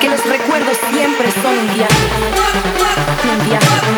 que los recuerdos siempre son un viaje, un viaje.